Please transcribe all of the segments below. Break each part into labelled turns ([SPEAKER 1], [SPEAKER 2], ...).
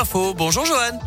[SPEAKER 1] Info. Bonjour Johan.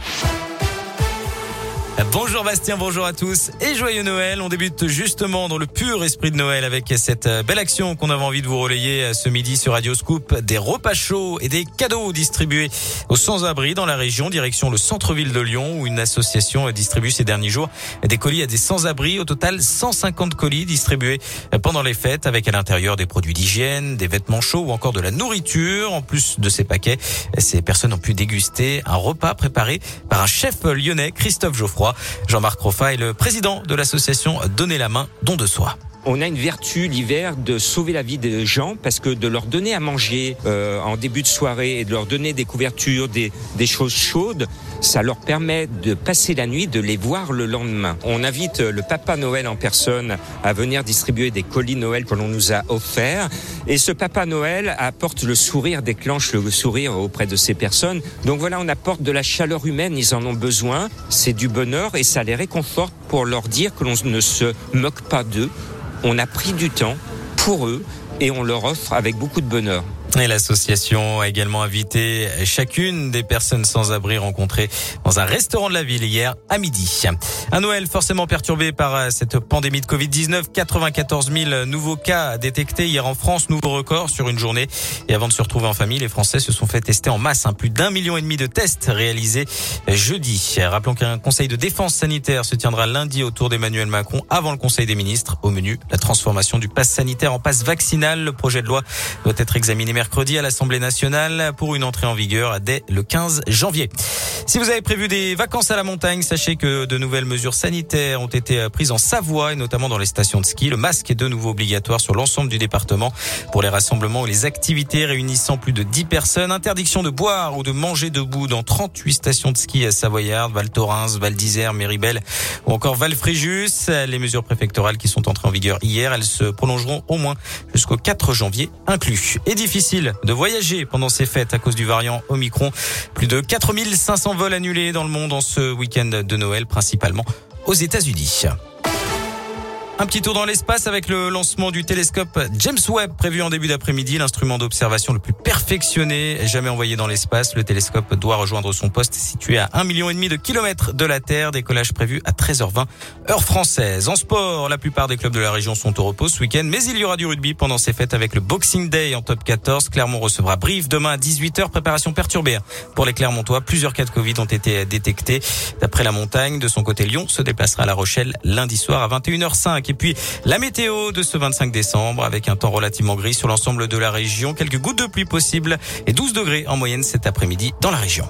[SPEAKER 1] Bonjour Bastien, bonjour à tous et joyeux Noël. On débute justement dans le pur esprit de Noël avec cette euh, belle action qu'on avait envie de vous relayer euh, ce midi sur Radio Scoop. Des repas chauds et des cadeaux distribués aux sans-abri dans la région, direction le centre-ville de Lyon où une association distribue ces derniers jours des colis à des sans-abri. Au total, 150 colis distribués pendant les fêtes avec à l'intérieur des produits d'hygiène, des vêtements chauds ou encore de la nourriture. En plus de ces paquets, ces personnes ont pu déguster un repas préparé par un chef lyonnais, Christophe Geoffroy. Jean-Marc Roffa est le président de l'association Donner la main, don de soi
[SPEAKER 2] on a une vertu l'hiver de sauver la vie des gens parce que de leur donner à manger euh, en début de soirée et de leur donner des couvertures, des, des, choses chaudes, ça leur permet de passer la nuit, de les voir le lendemain. On invite le Papa Noël en personne à venir distribuer des colis Noël que l'on nous a offerts et ce Papa Noël apporte le sourire, déclenche le sourire auprès de ces personnes. Donc voilà, on apporte de la chaleur humaine, ils en ont besoin, c'est du bonheur et ça les réconforte pour leur dire que l'on ne se moque pas d'eux on a pris du temps pour eux et on leur offre avec beaucoup de bonheur.
[SPEAKER 1] Et l'association a également invité chacune des personnes sans abri rencontrées dans un restaurant de la ville hier à midi. Un Noël forcément perturbé par euh, cette pandémie de Covid-19. 94 000 nouveaux cas détectés hier en France, nouveau record sur une journée. Et avant de se retrouver en famille, les Français se sont fait tester en masse. Hein. Plus d'un million et demi de tests réalisés jeudi. Rappelons qu'un conseil de défense sanitaire se tiendra lundi autour d'Emmanuel Macron avant le conseil des ministres. Au menu, la transformation du pass sanitaire en passe vaccinal. Le projet de loi doit être examiné mercredi à l'Assemblée nationale pour une entrée en vigueur dès le 15 janvier. Si vous avez prévu des vacances à la montagne, sachez que de nouvelles mesures sanitaires ont été prises en Savoie et notamment dans les stations de ski. Le masque est de nouveau obligatoire sur l'ensemble du département pour les rassemblements ou les activités réunissant plus de 10 personnes. Interdiction de boire ou de manger debout dans 38 stations de ski à Savoyard, Val Thorens, Val d'Isère, Méribel ou encore Val Fréjus. Les mesures préfectorales qui sont entrées en vigueur hier, elles se prolongeront au moins jusqu'au 4 janvier inclus. Et difficile de voyager pendant ces fêtes à cause du variant Omicron. Plus de 4500 vols annulés dans le monde en ce week-end de Noël, principalement aux États-Unis. Un petit tour dans l'espace avec le lancement du télescope James Webb prévu en début d'après-midi, l'instrument d'observation le plus perfectionné jamais envoyé dans l'espace. Le télescope doit rejoindre son poste situé à 1,5 million de kilomètres de la Terre. Décollage prévu à 13h20 heure française. En sport, la plupart des clubs de la région sont au repos ce week-end, mais il y aura du rugby pendant ces fêtes avec le Boxing Day en top 14. Clermont recevra Brive demain à 18h. Préparation perturbée pour les Clermontois. Plusieurs cas de Covid ont été détectés. D'après la montagne, de son côté, Lyon se déplacera à La Rochelle lundi soir à 21h05. Et puis la météo de ce 25 décembre avec un temps relativement gris sur l'ensemble de la région. Quelques gouttes de pluie possibles et 12 degrés en moyenne cet après-midi dans la région.